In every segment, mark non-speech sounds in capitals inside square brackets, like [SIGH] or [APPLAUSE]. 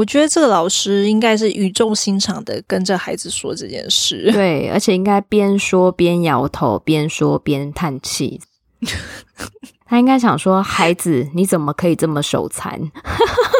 我觉得这个老师应该是语重心长的跟着孩子说这件事，对，而且应该边说边摇头，边说边叹气。[LAUGHS] 他应该想说：“孩子，你怎么可以这么手残？” [LAUGHS]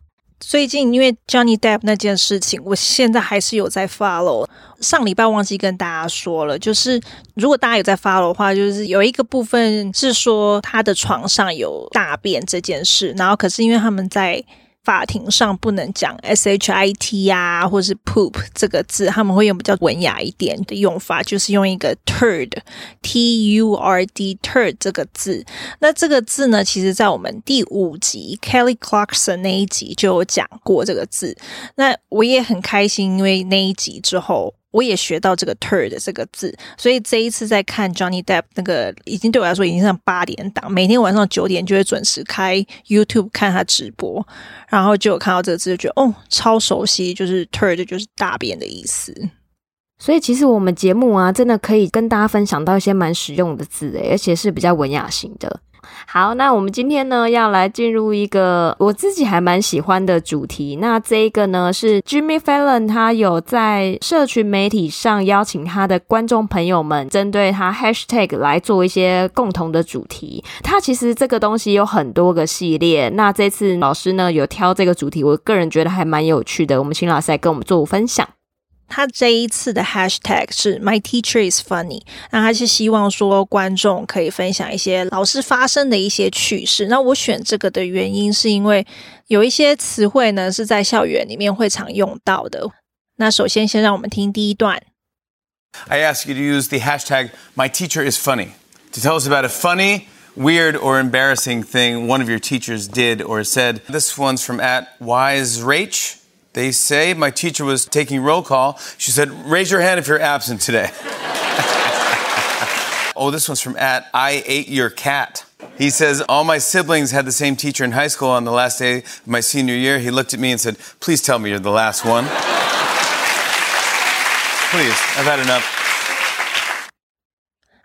最近因为 Johnny Depp 那件事情，我现在还是有在 follow。上礼拜忘记跟大家说了，就是如果大家有在 follow 的话，就是有一个部分是说他的床上有大便这件事，然后可是因为他们在。法庭上不能讲 shit 呀，或是 poop 这个字，他们会用比较文雅一点的用法，就是用一个 turd，t u r d turd 这个字。那这个字呢，其实在我们第五集 Kelly Clarkson 那一集就有讲过这个字。那我也很开心，因为那一集之后。我也学到这个 turd 这个字，所以这一次在看 Johnny Depp 那个，已经对我来说已经上八点档，每天晚上九点就会准时开 YouTube 看他直播，然后就有看到这个字，就觉得哦，超熟悉，就是 turd 就是大便的意思。所以其实我们节目啊，真的可以跟大家分享到一些蛮实用的字诶，而且是比较文雅型的。好，那我们今天呢，要来进入一个我自己还蛮喜欢的主题。那这一个呢，是 Jimmy Fallon 他有在社群媒体上邀请他的观众朋友们，针对他 Hashtag 来做一些共同的主题。他其实这个东西有很多个系列。那这次老师呢，有挑这个主题，我个人觉得还蛮有趣的。我们请老师来跟我们做分享。他这一次的 hashtag 是 My teacher is funny，那他是希望说观众可以分享一些老师发生的一些趣事。那我选这个的原因是因为有一些词汇呢是在校园里面会常用到的。那首先先让我们听第一段。I ask you to use the hashtag My teacher is funny to tell us about a funny, weird, or embarrassing thing one of your teachers did or said. This one's from at Wise Rach. They say my teacher was taking roll call. She said, Raise your hand if you're absent today. [LAUGHS] oh, this one's from at I ate your cat. He says, All my siblings had the same teacher in high school. On the last day of my senior year, he looked at me and said, Please tell me you're the last one. [LAUGHS] Please, I've had enough.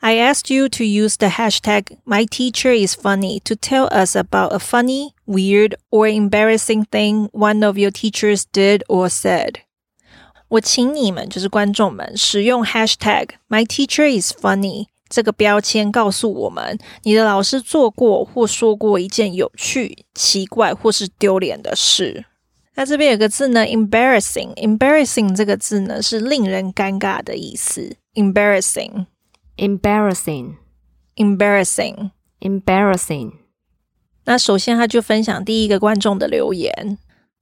I asked you to use the hashtag My teacher is funny to tell us about a funny, weird, or embarrassing thing one of your teachers did or said. 我请你们，就是观众们，使用 hashtag My teacher is funny 这个标签，告诉我们你的老师做过或说过一件有趣、奇怪或是丢脸的事。那这边有个字呢，embarrassing，embarrassing 这个字呢是令人尴尬的意思，embarrassing。 Embarrassing, embarrassing, embarrassing。那首先，他就分享第一个观众的留言。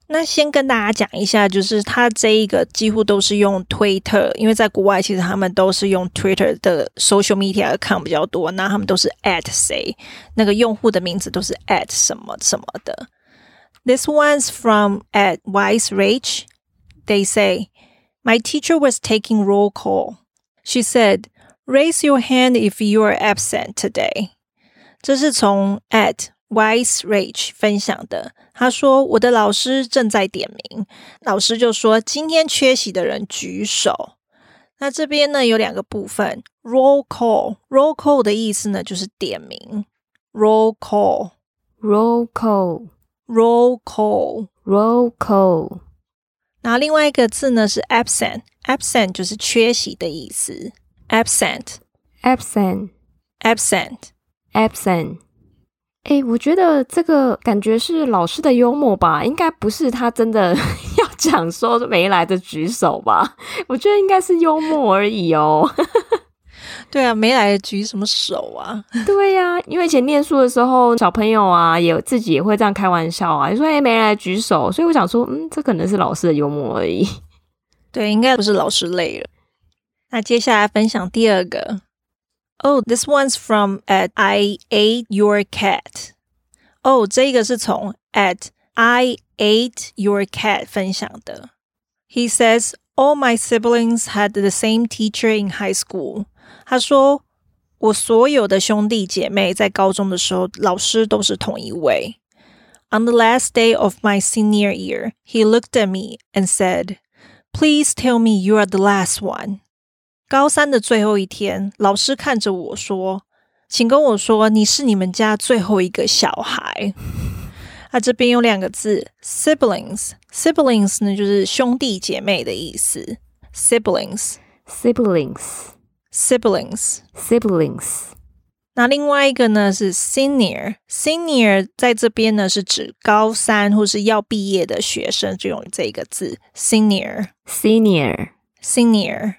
那先跟大家讲一下，就是他这一个几乎都是用 Twitter，因为在国外其实他们都是用 Twitter 的 social media account 比较多。那他们都是 at 谁，那个用户的名字都是 at 什么什么的。This one's from at Wise Rach. They say, My teacher was taking roll call. She said. Raise your hand if you are absent today。这是从 at Wise Rich 分享的。他说：“我的老师正在点名，老师就说今天缺席的人举手。那这边呢有两个部分：roll call，roll call 的意思呢就是点名；roll call，roll call，roll call，roll call。然后另外一个字呢是 absent，absent 就是缺席的意思。” absent, absent, absent, absent。哎，我觉得这个感觉是老师的幽默吧，应该不是他真的 [LAUGHS] 要讲说没来的举手吧？我觉得应该是幽默而已哦。[LAUGHS] 对啊，没来的举什么手啊？[LAUGHS] 对呀、啊，因为以前念书的时候，小朋友啊，也自己也会这样开玩笑啊，就说哎，没来举手，所以我想说，嗯，这可能是老师的幽默而已。对，应该不是老师累了。那接下来分享第二个。Oh, this one's from at I ate your cat. 哦，这个是从 at I ate your cat 分享的。He says all my siblings had the same teacher in high school。他说我所有的兄弟姐妹在高中的时候，老师都是同一位。On the last day of my senior year, he looked at me and said, "Please tell me you are the last one." 高三的最后一天，老师看着我说：“请跟我说，你是你们家最后一个小孩。”他这边有两个字，siblings，siblings 呢就是兄弟姐妹的意思，siblings，siblings，siblings，siblings。那另外一个呢是 senior，senior 在这边呢是指高三或是要毕业的学生，就用这个字，senior，senior。Senior, senior，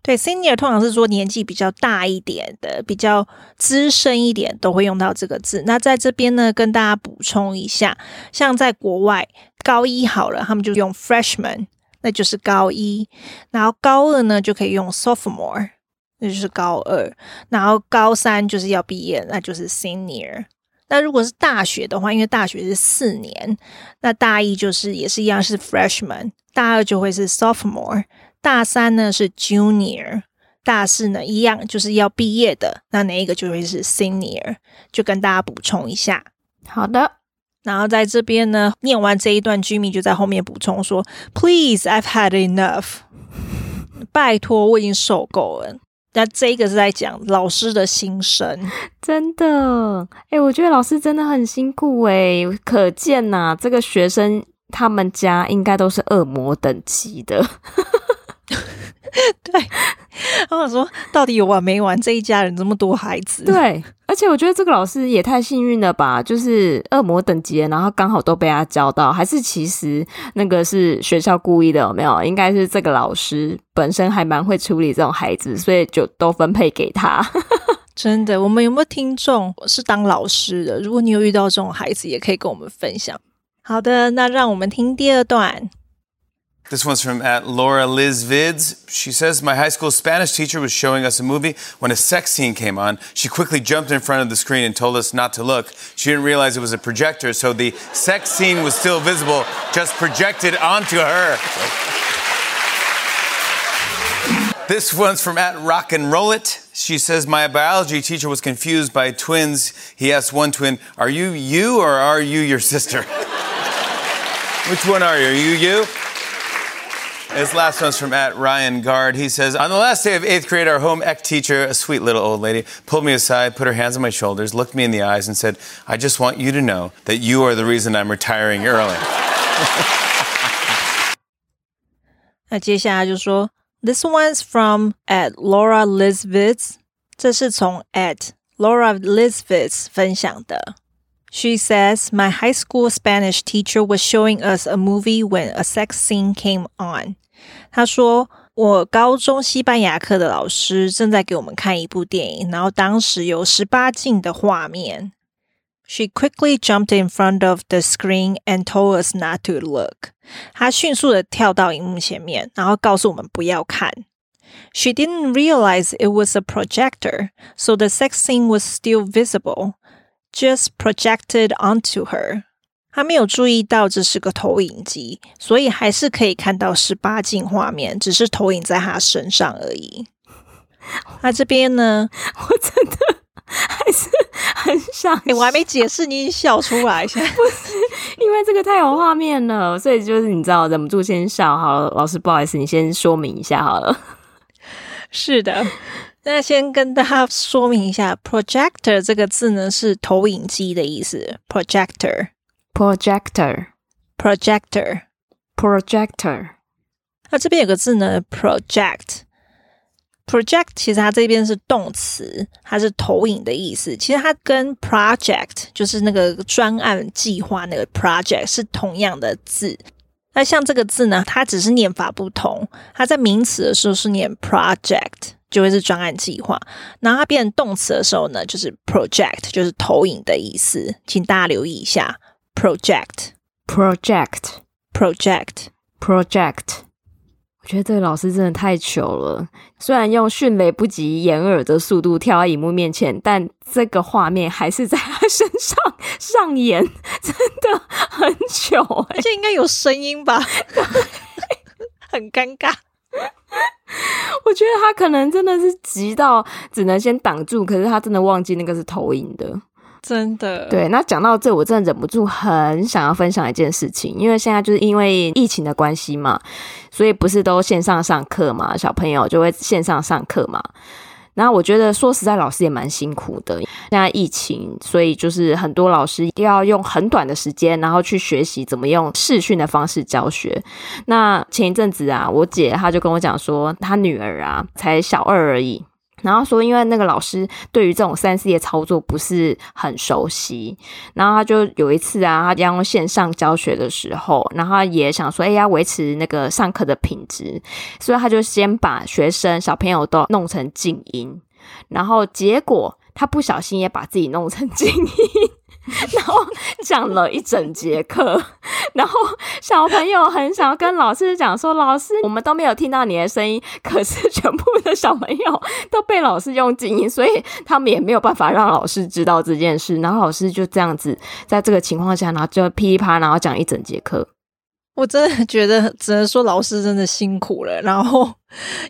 对，senior 通常是说年纪比较大一点的，比较资深一点，都会用到这个字。那在这边呢，跟大家补充一下，像在国外，高一好了，他们就用 freshman，那就是高一；然后高二呢，就可以用 sophomore，那就是高二；然后高三就是要毕业，那就是 senior。那如果是大学的话，因为大学是四年，那大一就是也是一样是 freshman，大二就会是 sophomore，大三呢是 junior，大四呢一样就是要毕业的，那哪一个就会是 senior，就跟大家补充一下。好的，然后在这边呢，念完这一段，Jimmy 就在后面补充说：“Please, I've had enough，拜托，我已经受够了。”那这个是在讲老师的心声，真的，哎、欸，我觉得老师真的很辛苦哎、欸，可见呐、啊，这个学生他们家应该都是恶魔等级的。[LAUGHS] 对，然后我说到底有完没完？这一家人这么多孩子，对，而且我觉得这个老师也太幸运了吧，就是恶魔等级，然后刚好都被他教到，还是其实那个是学校故意的？有没有？应该是这个老师本身还蛮会处理这种孩子，所以就都分配给他。[LAUGHS] [LAUGHS] 真的，我们有没有听众是当老师的？如果你有遇到这种孩子，也可以跟我们分享。好的，那让我们听第二段。This one's from at Laura Liz Vids. She says, My high school Spanish teacher was showing us a movie. When a sex scene came on, she quickly jumped in front of the screen and told us not to look. She didn't realize it was a projector, so the sex scene was still visible, just projected onto her. this one's from at Rock and Roll It. She says, My biology teacher was confused by twins. He asked one twin, Are you you or are you your sister? [LAUGHS] Which one are you? Are you you? This last one's from at Ryan Guard. He says, On the last day of eighth grade, our home ec teacher, a sweet little old lady, pulled me aside, put her hands on my shoulders, looked me in the eyes, and said, I just want you to know that you are the reason I'm retiring early. [LAUGHS] 那接下来就说，This one's from at Laura Lisvitz，这是从 at Laura Lisvitz 分享的。 She says, My high school Spanish teacher was showing us a movie when a sex scene came on. 他说：“我高中西班牙课的老师正在给我们看一部电影，然后当时有十八禁的画面。” She quickly jumped in front of the screen and told us not to look. 她迅速的跳到荧幕前面，然后告诉我们不要看。She didn't realize it was a projector, so the sex scene was still visible, Just projected onto her. 他没有注意到这是个投影机，所以还是可以看到十八禁画面，只是投影在他身上而已。[LAUGHS] 那这边呢？我真的还是很想，欸，我还没解释，你笑出来，现在 [LAUGHS] 不是因为这个太有画面了，所以就是你知道忍不住先笑。好了，老师不好意思，你先说明一下好了。是的，那先跟大家说明一下，projector 这个字呢是投影机的意思，projector。projector projector projector 那这边有个字呢，project project 其实它这边是动词，它是投影的意思。其实它跟 project 就是那个专案计划那个 project 是同样的字。那像这个字呢，它只是念法不同。它在名词的时候是念 project，就会是专案计划。然后它变成动词的时候呢，就是 project，就是投影的意思。请大家留意一下。project project project project，我觉得这个老师真的太糗了。虽然用迅雷不及掩耳的速度跳到荧幕面前，但这个画面还是在他身上上演，[LAUGHS] 真的很糗，欸。而且应该有声音吧？[LAUGHS] 很尴尬。[LAUGHS] 我觉得他可能真的是急到只能先挡住，可是他真的忘记那个是投影的。真的对，那讲到这，我真的忍不住很想要分享一件事情，因为现在就是因为疫情的关系嘛，所以不是都线上上课嘛，小朋友就会线上上课嘛。那我觉得说实在，老师也蛮辛苦的。现在疫情，所以就是很多老师要用很短的时间，然后去学习怎么用视讯的方式教学。那前一阵子啊，我姐她就跟我讲说，她女儿啊才小二而已。然后说，因为那个老师对于这种三 C 的操作不是很熟悉，然后他就有一次啊，他要用线上教学的时候，然后他也想说，哎，要维持那个上课的品质，所以他就先把学生小朋友都弄成静音，然后结果他不小心也把自己弄成静音。然后讲了一整节课，然后小朋友很想要跟老师讲说：“老师，我们都没有听到你的声音，可是全部的小朋友都被老师用静音，所以他们也没有办法让老师知道这件事。”然后老师就这样子，在这个情况下，然后就噼里啪啦，然后讲一整节课。我真的觉得，只能说老师真的辛苦了。然后，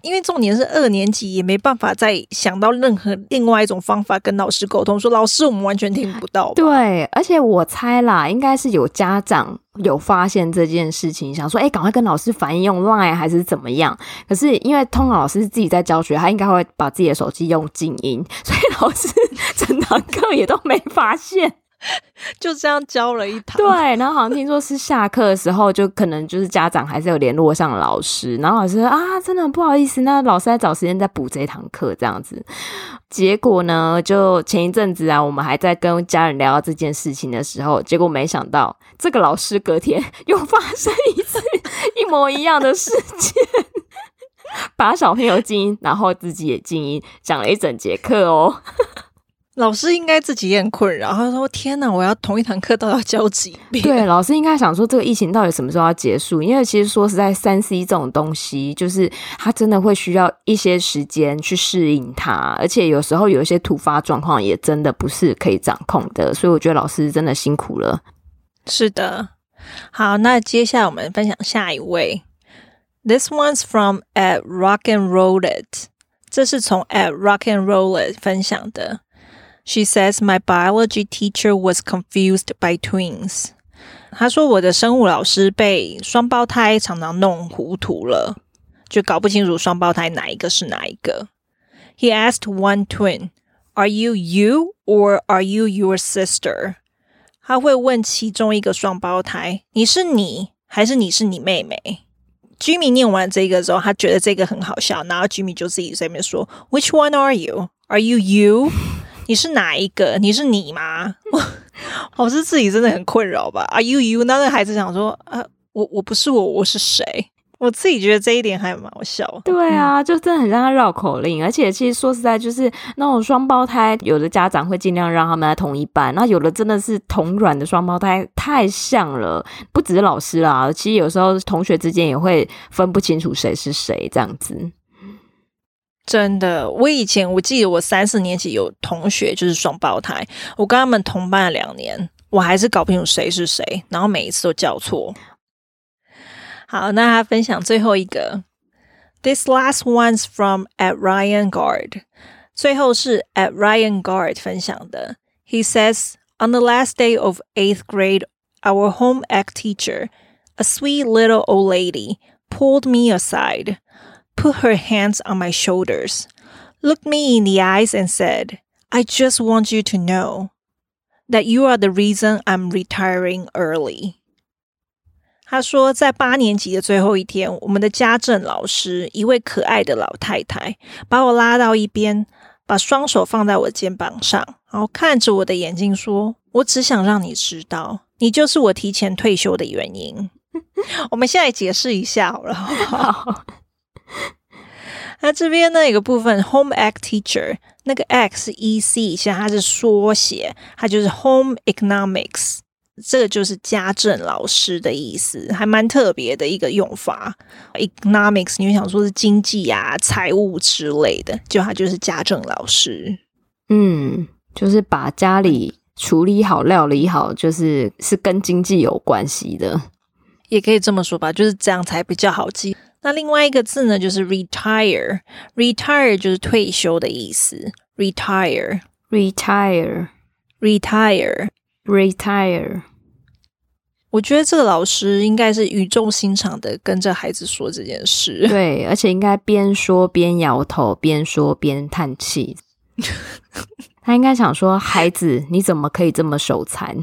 因为重点是二年级，也没办法再想到任何另外一种方法跟老师沟通，说老师我们完全听不到。对，而且我猜啦，应该是有家长有发现这件事情，想说，哎，赶快跟老师反映用 Line 还是怎么样？可是因为通老师自己在教学，他应该会把自己的手机用静音，所以老师 [LAUGHS] 整堂课也都没发现。[LAUGHS] 就这样教了一堂，对，然后好像听说是下课的时候，就可能就是家长还是有联络上老师，然后老师说啊，真的很不好意思，那老师在找时间再补这一堂课这样子。结果呢，就前一阵子啊，我们还在跟家人聊到这件事情的时候，结果没想到这个老师隔天 [LAUGHS] 又发生一次一模一样的事件，把小朋友静音，然后自己也静音，讲了一整节课哦。老师应该自己也很困扰，他说：“天哪，我要同一堂课都要教几遍。”对，老师应该想说，这个疫情到底什么时候要结束？因为其实说实在，三 C 这种东西，就是它真的会需要一些时间去适应它，而且有时候有一些突发状况，也真的不是可以掌控的。所以我觉得老师真的辛苦了。是的，好，那接下来我们分享下一位。This one's from at Rock and Roll It，这是从 at Rock and Roll It 分享的。She says my biology teacher was confused by twins. 她说我的生物老师被双胞胎常常弄糊涂了，就搞不清楚双胞胎哪一个是哪一个。He asked one twin, "Are you you or are you your sister?" 他会问其中一个双胞胎：“你是你还是你是你妹妹？”Jimmy 念完这个之后，他觉得这个很好笑，然后 Jimmy 就自己在那边说：“Which one are you? Are you you?” 你是哪一个？你是你吗？[LAUGHS] 我是自己真的很困扰吧？Are you you？那个孩子想说，啊，我我不是我，我是谁？我自己觉得这一点还蛮好笑。对啊，就真的很让他绕口令。而且其实说实在，就是那种双胞胎，有的家长会尽量让他们在同一班，那有的真的是同卵的双胞胎太像了，不只是老师啦，其实有时候同学之间也会分不清楚谁是谁这样子。真的，我以前我记得我三四年级有同学就是双胞胎，我跟他们同班两年，我还是搞不清楚谁是谁，然后每一次都叫错。好，那他分享最后一个，This last one's from at Ryan Guard，最后是 at Ryan Guard 分享的。He says on the last day of eighth grade, our home ec teacher, a sweet little old lady, pulled me aside. Put her hands on my shoulders, looked me in the eyes, and said, I just want you to know that you are the reason I'm retiring early. 他说，在八年级的最后一天，我们的家政老师，一位可爱的老太太，把我拉到一边，把双手放在我肩膀上，然后看着我的眼睛说：“我只想让你知道，你就是我提前退休的原因。”我们现在解释一下好了，好不好？ [LAUGHS] 那这边呢，有个部分 home ec teacher，那个 ec 是 ec，其实它是缩写，它就是 home economics。这个就是家政老师的意思，还蛮特别的一个用法。Economics，你会想说是经济啊、财务之类的，就它就是家政老师。嗯，就是把家里处理好、料理好，就是是跟经济有关系的，也可以这么说吧，就是这样才比较好记。那另外一个字呢，就是 retire，retire 就是退休的意思，retire，retire，retire，retire。我觉得这个老师应该是语重心长的跟着孩子说这件事，对，而且应该边说边摇头，边说边叹气。[LAUGHS] 他应该想说：“孩子，你怎么可以这么手残？”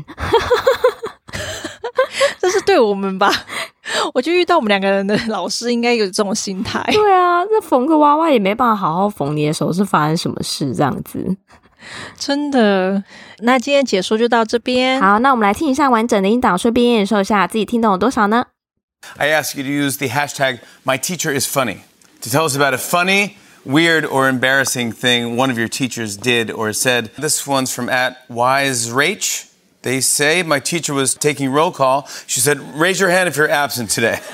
[LAUGHS] 这是对我们吧？我就遇到我们两个人的老师，应该有这种心态。对啊，那缝个娃娃也没办法好好缝，你的手是发生什么事？这样子，真的。那今天解说就到这边。好，那我们来听一下完整的音档，顺便验收一下自己听懂了多少呢？I ask you to use the hashtag My Teacher Is Funny to tell us about a funny. weird or embarrassing thing one of your teachers did or said. This one's from at Wise Rach. They say my teacher was taking roll call. She said, "Raise your hand if you're absent today." [LAUGHS]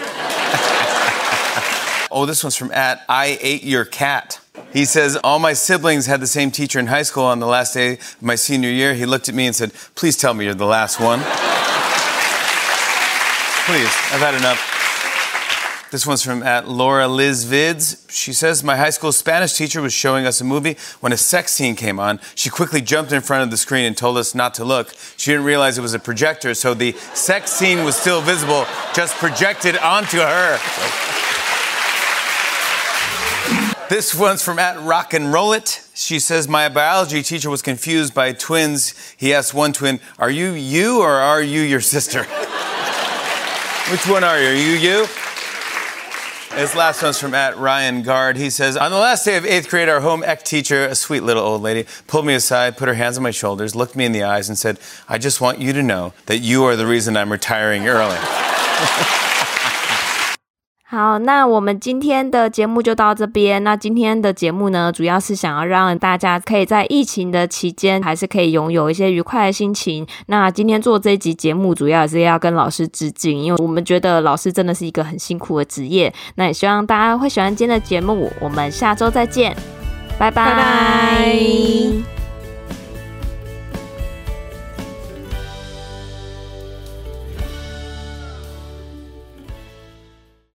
oh, this one's from at I ate your cat. He says, All my siblings had the same teacher in high school on the last day of my senior year. He looked at me and said, Please tell me you're the last one. [LAUGHS] Please, I've had enough. This one's from at Laura Liz Vids. She says, My high school Spanish teacher was showing us a movie. When a sex scene came on, she quickly jumped in front of the screen and told us not to look. She didn't realize it was a projector, so the sex scene was still visible, just projected onto her. This one's from at Rock and Roll It. She says, My biology teacher was confused by twins. He asked one twin, Are you you or are you your sister? [LAUGHS] Which one are you? Are you you? This last one's from at Ryan Guard. He says, On the last day of eighth grade, our home ec teacher, a sweet little old lady, pulled me aside, put her hands on my shoulders, looked me in the eyes, and said, I just want you to know that you are the reason I'm retiring early. [LAUGHS] 好，那我们今天的节目就到这边。那今天的节目呢，主要是想要让大家可以在疫情的期间，还是可以拥有一些愉快的心情。那今天做这一集节目，主要也是要跟老师致敬，因为我们觉得老师真的是一个很辛苦的职业。那也希望大家会喜欢今天的节目。我们下周再见，拜拜。拜拜。